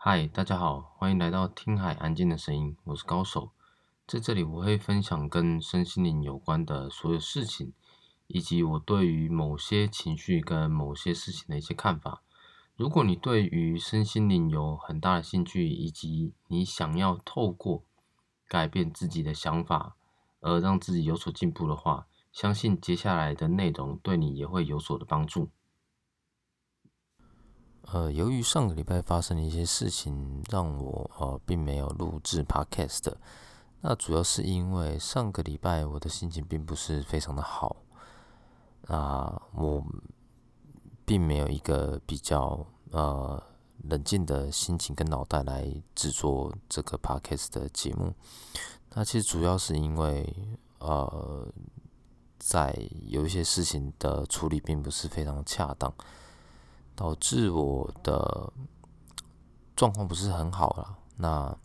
嗨，大家好，欢迎来到听海安静的声音，我是高手。在这里，我会分享跟身心灵有关的所有事情，以及我对于某些情绪跟某些事情的一些看法。如果你对于身心灵有很大的兴趣，以及你想要透过改变自己的想法而让自己有所进步的话，相信接下来的内容对你也会有所的帮助。呃，由于上个礼拜发生的一些事情，让我呃并没有录制 podcast。那主要是因为上个礼拜我的心情并不是非常的好，啊，我并没有一个比较呃冷静的心情跟脑袋来制作这个 podcast 的节目。那其实主要是因为呃，在有一些事情的处理并不是非常恰当。导致我的状况不是很好了。那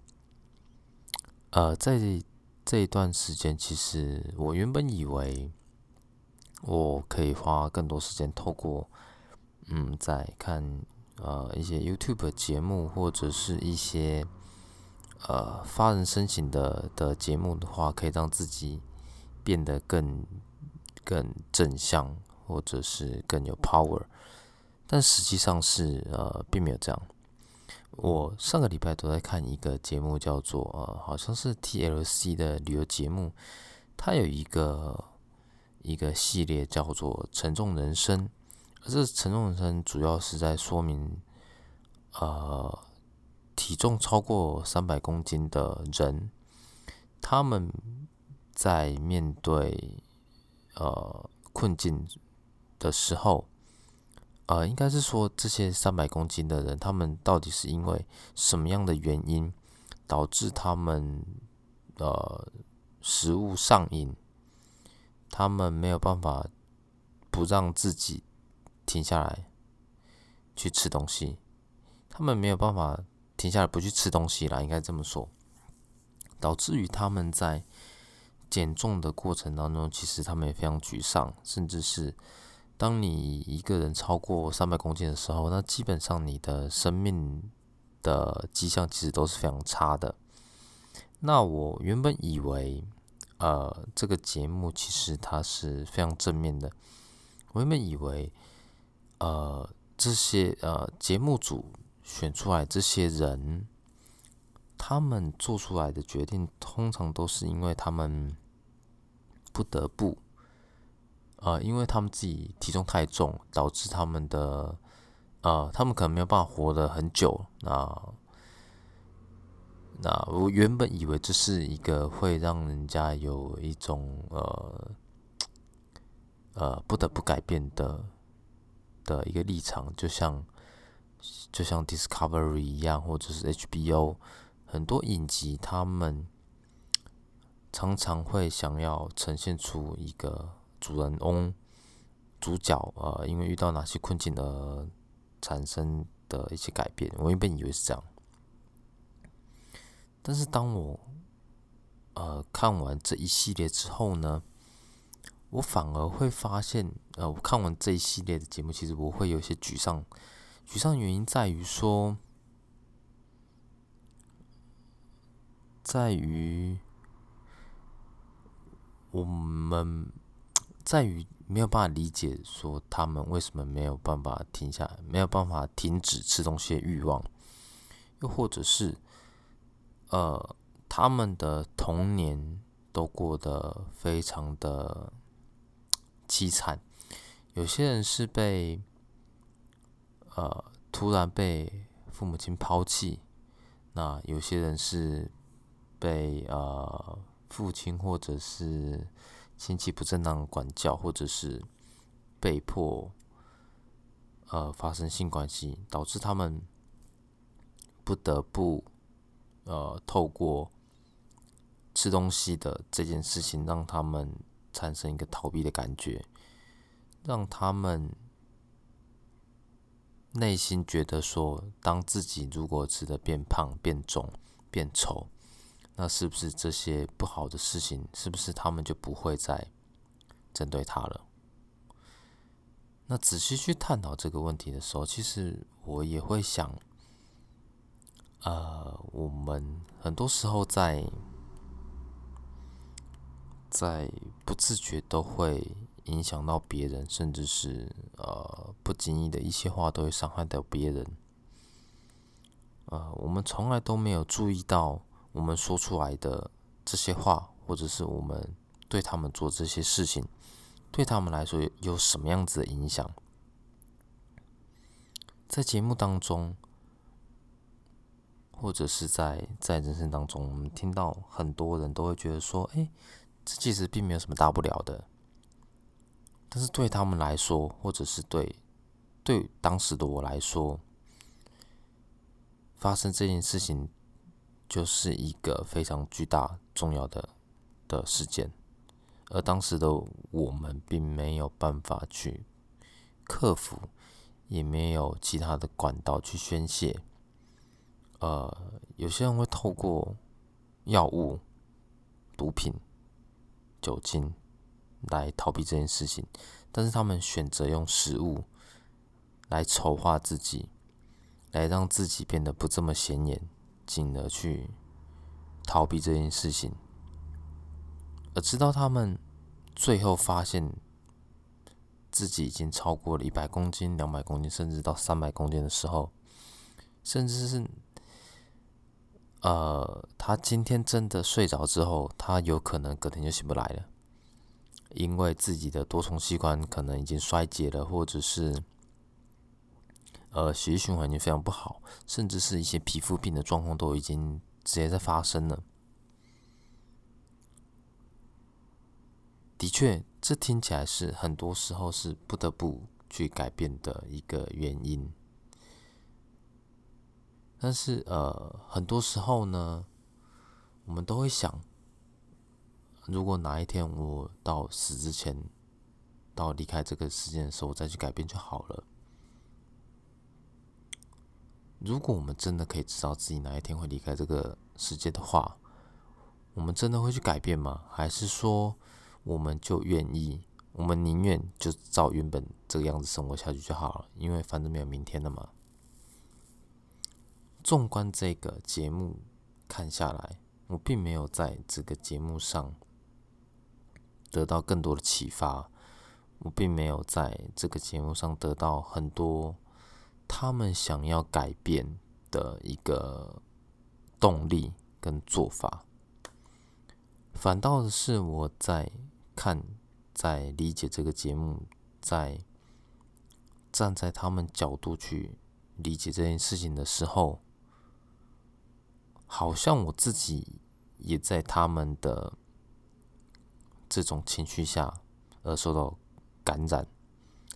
呃，在这一段时间，其实我原本以为我可以花更多时间，透过嗯，在看呃一些 YouTube 节目，或者是一些呃发人深省的的节目的话，可以让自己变得更更正向，或者是更有 power。但实际上是呃，并没有这样。我上个礼拜都在看一个节目，叫做呃，好像是 TLC 的旅游节目。它有一个一个系列叫做《沉重人生》，而这沉重人生主要是在说明，呃，体重超过三百公斤的人，他们在面对呃困境的时候。呃，应该是说这些三百公斤的人，他们到底是因为什么样的原因导致他们呃食物上瘾？他们没有办法不让自己停下来去吃东西，他们没有办法停下来不去吃东西啦，应该这么说，导致于他们在减重的过程当中，其实他们也非常沮丧，甚至是。当你一个人超过三百公斤的时候，那基本上你的生命的迹象其实都是非常差的。那我原本以为，呃，这个节目其实它是非常正面的。我原本以为，呃，这些呃节目组选出来这些人，他们做出来的决定通常都是因为他们不得不。呃，因为他们自己体重太重，导致他们的呃，他们可能没有办法活得很久。那那我原本以为这是一个会让人家有一种呃呃不得不改变的的一个立场，就像就像 Discovery 一样，或者是 HBO 很多影集，他们常常会想要呈现出一个。主人翁、主角，呃，因为遇到哪些困境而产生的一些改变，我原本以为是这样，但是当我呃看完这一系列之后呢，我反而会发现，呃，我看完这一系列的节目，其实我会有些沮丧。沮丧原因在于说，在于我们。在于没有办法理解，说他们为什么没有办法停下来，没有办法停止吃东西的欲望，又或者是，呃，他们的童年都过得非常的凄惨。有些人是被，呃，突然被父母亲抛弃，那有些人是被呃父亲或者是。亲戚不正当管教，或者是被迫呃发生性关系，导致他们不得不呃透过吃东西的这件事情，让他们产生一个逃避的感觉，让他们内心觉得说，当自己如果吃的变胖、变肿、变丑。那是不是这些不好的事情，是不是他们就不会再针对他了？那仔细去探讨这个问题的时候，其实我也会想，呃，我们很多时候在在不自觉都会影响到别人，甚至是呃不经意的一些话都会伤害到别人。呃，我们从来都没有注意到我们说出来的这些话，或者是我们对他们做这些事情，对他们来说有什么样子的影响。在节目当中。或者是在在人生当中，我们听到很多人都会觉得说：“哎，这其实并没有什么大不了的。”但是对他们来说，或者是对对当时的我来说，发生这件事情就是一个非常巨大、重要的的事件，而当时的我们并没有办法去克服，也没有其他的管道去宣泄。呃，有些人会透过药物、毒品、酒精来逃避这件事情，但是他们选择用食物来筹划自己，来让自己变得不这么显眼，进而去逃避这件事情。而直到他们最后发现自己已经超过了一百公斤、两百公斤，甚至到三百公斤的时候，甚至是。呃，他今天真的睡着之后，他有可能隔天就醒不来了，因为自己的多重器官可能已经衰竭了，或者是呃血液循环已经非常不好，甚至是一些皮肤病的状况都已经直接在发生了。的确，这听起来是很多时候是不得不去改变的一个原因。但是，呃，很多时候呢，我们都会想，如果哪一天我到死之前，到离开这个世界的时候，我再去改变就好了。如果我们真的可以知道自己哪一天会离开这个世界的话，我们真的会去改变吗？还是说，我们就愿意，我们宁愿就照原本这个样子生活下去就好了？因为反正没有明天了嘛。纵观这个节目看下来，我并没有在这个节目上得到更多的启发，我并没有在这个节目上得到很多他们想要改变的一个动力跟做法，反倒是我在看、在理解这个节目，在站在他们角度去理解这件事情的时候。好像我自己也在他们的这种情绪下而受到感染，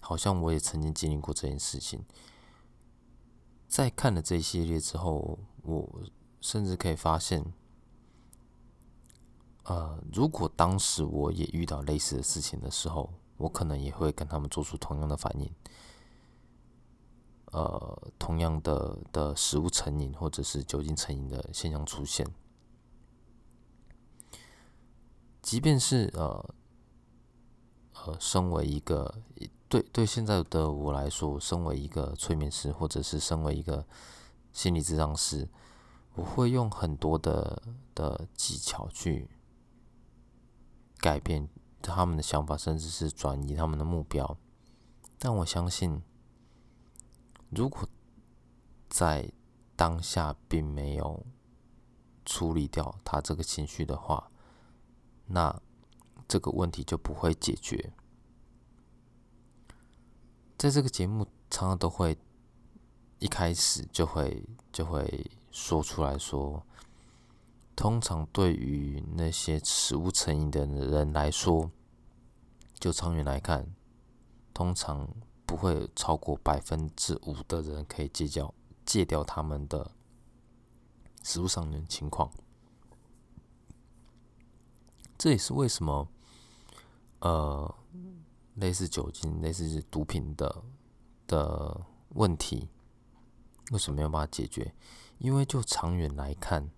好像我也曾经经历过这件事情。在看了这一系列之后，我甚至可以发现，呃，如果当时我也遇到类似的事情的时候，我可能也会跟他们做出同样的反应。呃，同样的的食物成瘾或者是酒精成瘾的现象出现，即便是呃呃，身为一个对对现在的我来说，身为一个催眠师或者是身为一个心理治疗师，我会用很多的的技巧去改变他们的想法，甚至是转移他们的目标，但我相信。如果在当下并没有处理掉他这个情绪的话，那这个问题就不会解决。在这个节目，常常都会一开始就会就会说出来说，通常对于那些食物成瘾的人来说，就长远来看，通常。不会超过百分之五的人可以戒掉戒掉他们的食物上的情况，这也是为什么呃类似酒精、类似毒品的的问题，为什么没有办法解决？因为就长远来看，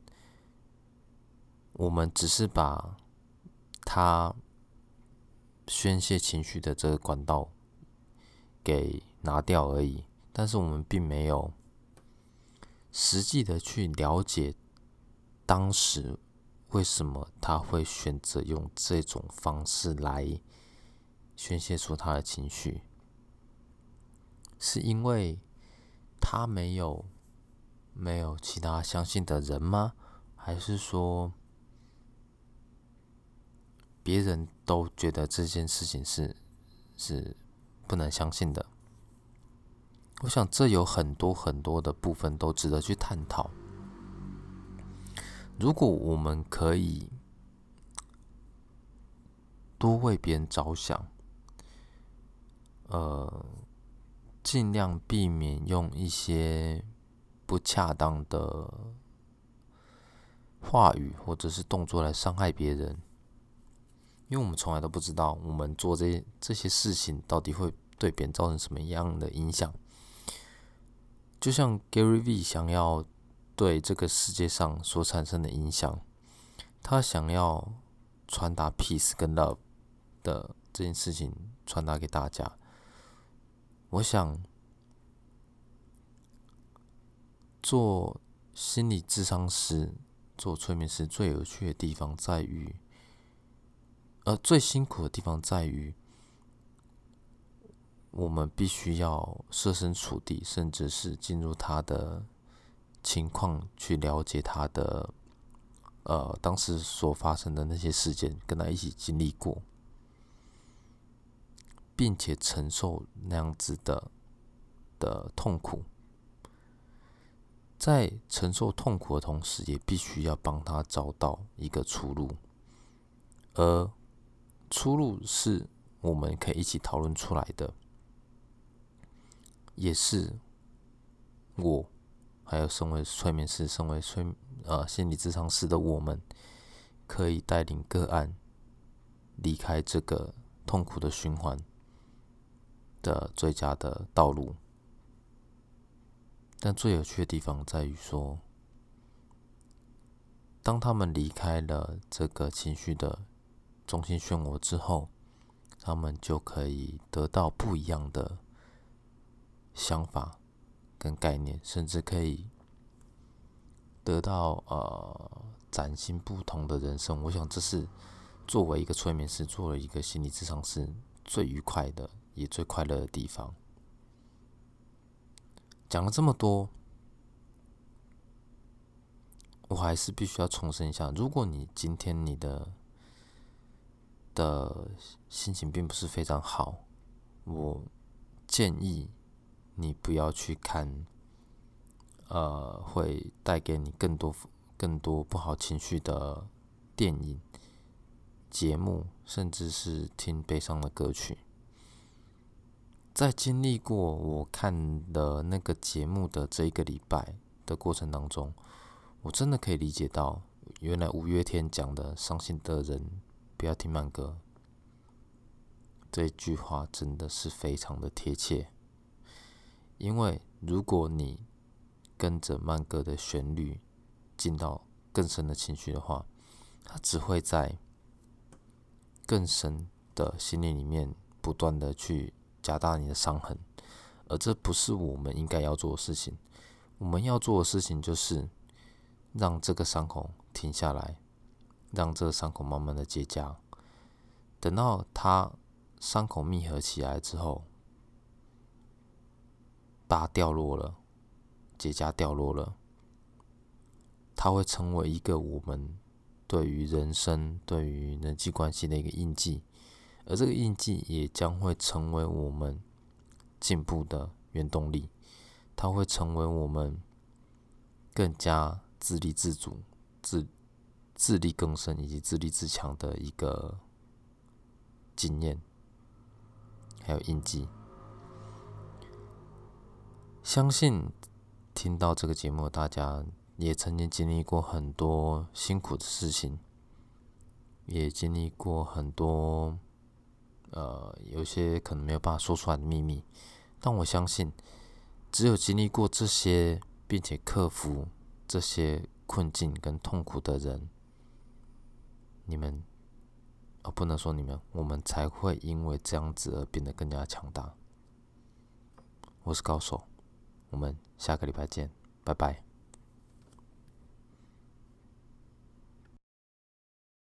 我们只是把他宣泄情绪的这个管道。给拿掉而已，但是我们并没有实际的去了解当时为什么他会选择用这种方式来宣泄出他的情绪，是因为他没有没有其他相信的人吗？还是说别人都觉得这件事情是是不能相信的？我想，这有很多很多的部分都值得去探讨。如果我们可以多为别人着想，呃，尽量避免用一些不恰当的话语或者是动作来伤害别人，因为我们从来都不知道我们做这这些事情到底会对别人造成什么样的影响。就像 Gary V 想要对这个世界上所产生的影响，他想要传达 peace 跟 love 的这件事情传达给大家。我想做心理智商师、做催眠师最有趣的地方在于，呃，最辛苦的地方在于。我们必须要设身处地，甚至是进入他的情况，去了解他的呃当时所发生的那些事件，跟他一起经历过，并且承受那样子的的痛苦。在承受痛苦的同时，也必须要帮他找到一个出路，而出路是我们可以一起讨论出来的。也是我，还有身为催眠师、身为催呃心理咨商师的我们，可以带领个案离开这个痛苦的循环的最佳的道路。但最有趣的地方在于说，当他们离开了这个情绪的中心漩涡之后，他们就可以得到不一样的。想法跟概念，甚至可以得到呃崭新不同的人生。我想这是作为一个催眠师，作为一个心理智商师最愉快的，也最快乐的地方。讲了这么多，我还是必须要重申一下：如果你今天你的的心情并不是非常好，我建议。你不要去看，呃，会带给你更多、更多不好情绪的电影、节目，甚至是听悲伤的歌曲。在经历过我看的那个节目的这一个礼拜的过程当中，我真的可以理解到，原来五月天讲的“伤心的人不要听慢歌”这句话真的是非常的贴切。因为如果你跟着慢歌的旋律进到更深的情绪的话，它只会在更深的心灵里面不断的去加大你的伤痕，而这不是我们应该要做的事情。我们要做的事情就是让这个伤口停下来，让这个伤口慢慢的结痂，等到它伤口密合起来之后。疤掉落了，结痂掉落了，它会成为一个我们对于人生、对于人际关系的一个印记，而这个印记也将会成为我们进步的原动力。它会成为我们更加自立自主、自自力更生以及自立自强的一个经验，还有印记。相信听到这个节目，大家也曾经经历过很多辛苦的事情，也经历过很多呃，有些可能没有办法说出来的秘密。但我相信，只有经历过这些，并且克服这些困境跟痛苦的人，你们哦，不能说你们，我们才会因为这样子而变得更加强大。我是高手。我们下个礼拜见，拜拜。